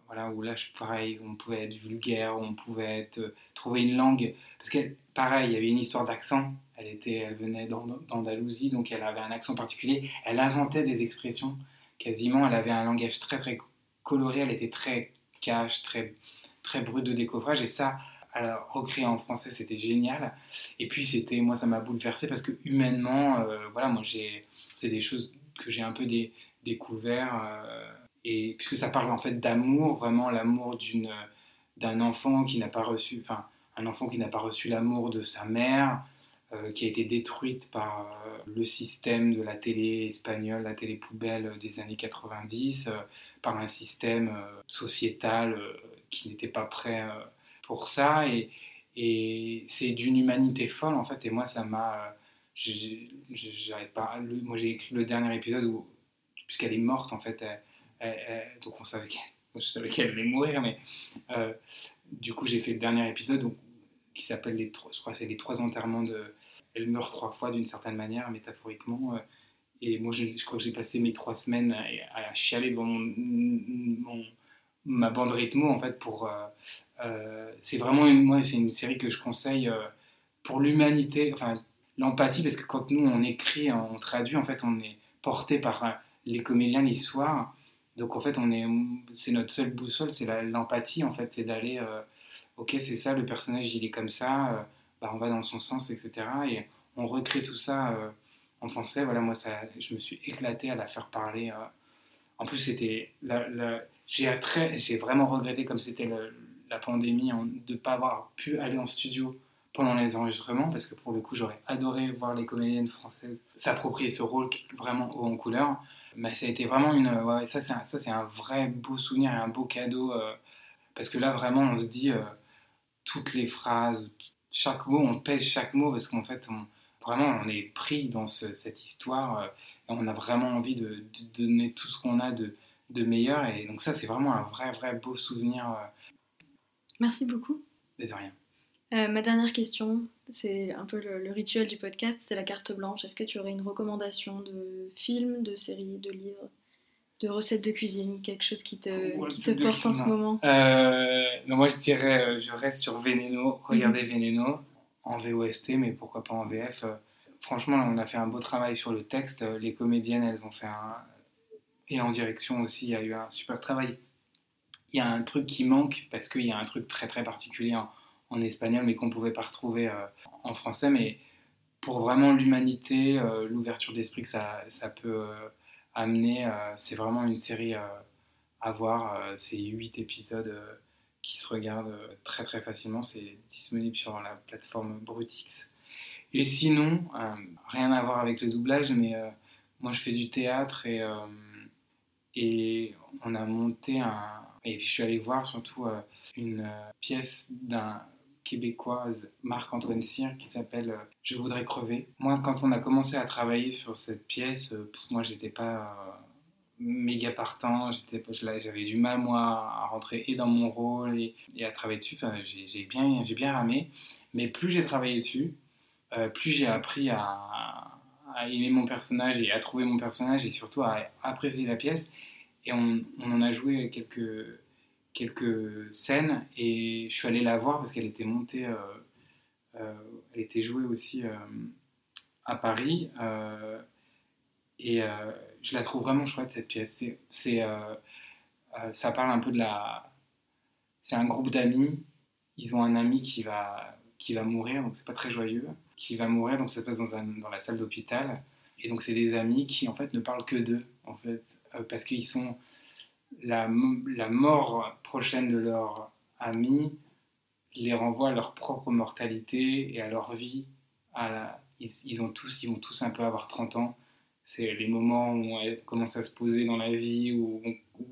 Speaker 2: voilà, où là, pareil, on pouvait être vulgaire, on pouvait être, trouver une langue. Parce que, pareil, il y avait une histoire d'accent. Elle, était, elle venait d'Andalousie, donc elle avait un accent particulier. Elle inventait des expressions quasiment. Elle avait un langage très, très colorée, elle était très cash, très, très brute de décoffrage. Et ça, alors, recréer en français, c'était génial. Et puis, c'était, moi, ça m'a bouleversé parce que humainement, euh, voilà, moi, j'ai, c'est des choses que j'ai un peu découvert. Euh, et puisque ça parle en fait d'amour, vraiment l'amour d'une, d'un enfant qui n'a pas reçu, enfin, un enfant qui n'a pas reçu l'amour de sa mère, euh, qui a été détruite par le système de la télé espagnole, la télé poubelle des années 90, par un système sociétal qui n'était pas prêt pour ça. Et, c'est d'une humanité folle, en fait. Et moi, ça m'a. J'arrête pas. moi, j'ai écrit le dernier épisode où, puisqu'elle est morte, en fait, donc on savait [LAUGHS] qu'elle allait mourir, mais euh, du coup, j'ai fait le dernier épisode qui s'appelle les, les trois enterrements de. Elle meurt trois fois d'une certaine manière, métaphoriquement. Euh, et moi, je, crois que j'ai passé mes trois semaines à, chialer devant ma bande rythmo, en fait, pour. Euh, c'est vraiment une, moi, une série que je conseille pour l'humanité, enfin, l'empathie, parce que quand nous, on écrit, on traduit, en fait, on est porté par les comédiens, l'histoire. Donc en fait, on est, c'est notre seule boussole, c'est l'empathie en fait, c'est d'aller, euh, ok, c'est ça, le personnage il est comme ça, euh, bah, on va dans son sens, etc. Et on recrée tout ça euh, en français. Voilà, moi, ça, je me suis éclaté à la faire parler. En plus, c'était, j'ai vraiment regretté comme c'était la pandémie de ne pas avoir pu aller en studio pendant les enregistrements parce que pour le coup, j'aurais adoré voir les comédiennes françaises s'approprier ce rôle vraiment haut en couleur. Mais ça a été vraiment une. Ouais, ça, c'est un, ça, c'est un vrai beau souvenir et un beau cadeau. Euh, parce que là, vraiment, on se dit euh, toutes les phrases, chaque mot, on pèse chaque mot parce qu'en fait, on, vraiment, on est pris dans cette histoire euh, et on a vraiment envie de, de donner tout ce qu'on a de, de, meilleur. Et donc, ça, c'est vraiment un vrai, vrai beau souvenir.
Speaker 1: Merci beaucoup.
Speaker 2: de rien.
Speaker 1: Euh, ma dernière question, c'est un peu le, rituel du podcast, c'est la carte blanche. Est-ce que tu aurais une recommandation de film, de série, de livre, de recettes de cuisine, quelque chose qui te, qui te porte en ce moment?
Speaker 2: Euh, Moi, je dirais, euh, je reste sur Veneno. Regardez. Veneno en VOST, mais pourquoi pas en VF. Franchement, on a fait un beau travail sur le texte. Les comédiennes, elles ont fait un... Et en direction aussi, il y a eu un super travail. Il y a un truc qui manque parce qu'il y a un truc très très particulier en espagnol, mais qu'on ne pouvait pas retrouver euh, en français. Mais pour vraiment l'humanité, euh, l'ouverture d'esprit que ça, peut euh, amener, c'est vraiment une série à voir. c'est huit épisodes qui se regardent très très facilement. C'est disponible sur la plateforme Brutix. Et sinon, rien à voir avec le doublage, mais moi je fais du théâtre et, et on a monté un. Et je suis allé voir surtout une pièce d'un québécoise Marc-Antoine Cyr qui s'appelle euh, Je voudrais crever. Moi, quand on a commencé à travailler sur cette pièce, euh, moi, j'étais pas euh, méga partant, j'avais du mal, moi, à rentrer et dans mon rôle et, à travailler dessus. Enfin, j'ai bien, bien ramé. Mais plus j'ai travaillé dessus, plus j'ai appris à, aimer mon personnage et à trouver mon personnage et surtout à apprécier la pièce. Et on, en a joué quelques quelques scènes et je suis allé la voir parce qu'elle était montée, euh, euh, elle était jouée aussi euh, à Paris et je la trouve vraiment chouette cette pièce. C'est, ça parle un peu de la, c'est un groupe d'amis. Ils ont un ami qui va qui va mourir, donc c'est pas très joyeux, qui va mourir, donc ça se passe dans, un, dans la salle d'hôpital. Et donc c'est des amis qui en fait ne parlent que d'eux, en fait, parce qu'ils sont la, mort prochaine de leur ami les renvoie à leur propre mortalité et à leur vie. À ils, ont tous, ils vont tous un peu avoir 30 ans. C'est les moments où on commence à se poser dans la vie, où,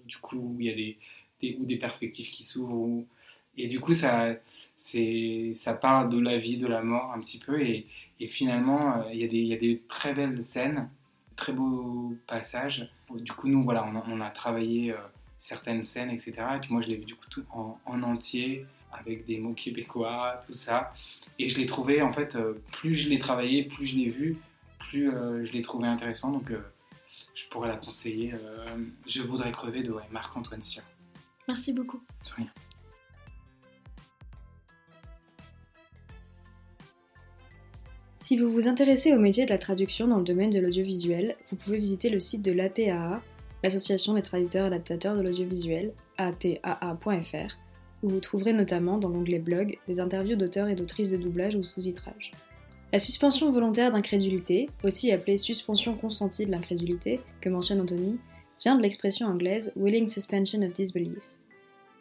Speaker 2: du coup il y a des, des, des perspectives qui s'ouvrent. Et du coup, ça, ça parle de la vie, de la mort un petit peu. Et, finalement, euh, il y, a des, il y, a des très belles scènes, très beaux passages. Du coup, nous, voilà, on a, travaillé euh, certaines scènes, etc. Et puis moi, je l'ai vu du coup tout en, entier, avec des mots québécois, tout ça. Et je l'ai trouvé, en fait, euh, plus je l'ai travaillé, plus je l'ai vu, plus euh, je l'ai trouvé intéressant. Donc, euh, je pourrais la conseiller. je voudrais crever de Marc-Antoine Cyr.
Speaker 1: Merci beaucoup.
Speaker 2: De rien.
Speaker 1: Si vous vous intéressez au métier de la traduction dans le domaine de l'audiovisuel, vous pouvez visiter le site de l'ATAA l'Association des traducteurs adaptateurs de l'audiovisuel, ataa.fr, où vous trouverez notamment dans l'onglet blog des interviews d'auteurs et d'autrices de doublage ou sous-titrage. La suspension volontaire d'incrédulité, aussi appelée suspension consentie de l'incrédulité, que mentionne Anthony, vient de l'expression anglaise willing suspension of disbelief.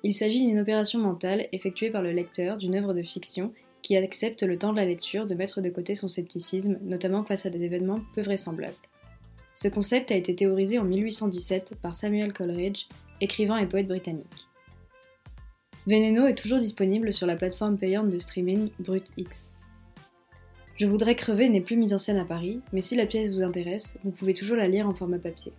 Speaker 1: Il s'agit d'une opération mentale effectuée par le lecteur d'une œuvre de fiction qui accepte le temps de la lecture de mettre de côté son scepticisme, notamment face à des événements peu vraisemblables. Ce concept a été théorisé en 1817 par Samuel Coleridge, écrivain et poète britannique. Veneno est toujours disponible sur la plateforme payante de streaming BrutX. Je voudrais crever n'est plus mise en scène à Paris, mais si la pièce vous intéresse, vous pouvez toujours la lire en format papier.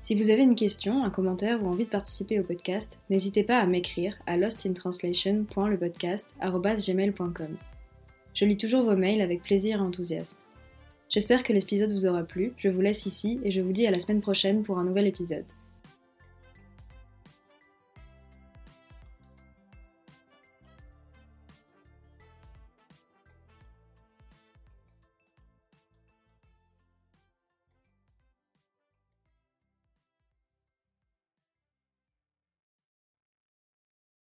Speaker 1: Si vous avez une question, un commentaire ou envie de participer au podcast, n'hésitez pas à m'écrire à lostintranslation.lepodcast.gmail.com. Je lis toujours vos mails avec plaisir et enthousiasme. J'espère que l'épisode vous aura plu, je vous laisse ici et je vous dis à la semaine prochaine pour un nouvel épisode.